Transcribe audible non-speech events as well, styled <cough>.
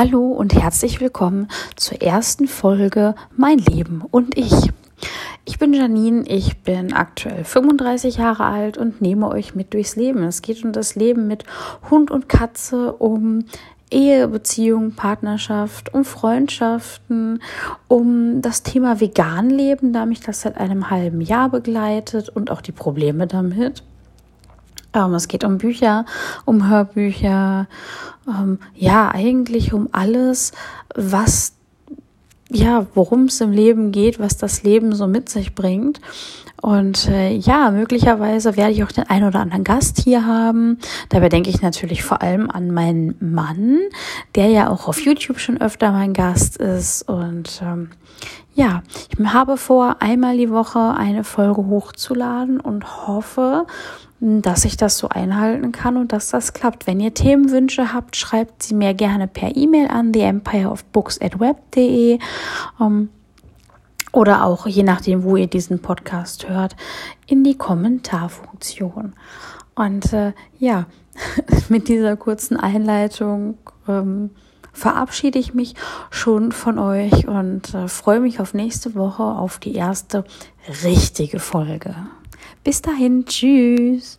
Hallo und herzlich willkommen zur ersten Folge Mein Leben und ich. Ich bin Janine, ich bin aktuell 35 Jahre alt und nehme euch mit durchs Leben. Es geht um das Leben mit Hund und Katze, um Ehe, Beziehung, Partnerschaft, um Freundschaften, um das Thema Veganleben, da mich das seit einem halben Jahr begleitet und auch die Probleme damit. Ähm, es geht um Bücher, um Hörbücher, ähm, ja, eigentlich um alles, was, ja, worum es im Leben geht, was das Leben so mit sich bringt. Und äh, ja, möglicherweise werde ich auch den einen oder anderen Gast hier haben. Dabei denke ich natürlich vor allem an meinen Mann, der ja auch auf YouTube schon öfter mein Gast ist. Und ähm, ja, ich habe vor, einmal die Woche eine Folge hochzuladen und hoffe, dass ich das so einhalten kann und dass das klappt. Wenn ihr Themenwünsche habt, schreibt sie mir gerne per E-Mail an theempireofbooks@web.de um, oder auch je nachdem, wo ihr diesen Podcast hört, in die Kommentarfunktion. Und äh, ja, <laughs> mit dieser kurzen Einleitung ähm, verabschiede ich mich schon von euch und äh, freue mich auf nächste Woche auf die erste richtige Folge. Bis dahin, tschüss.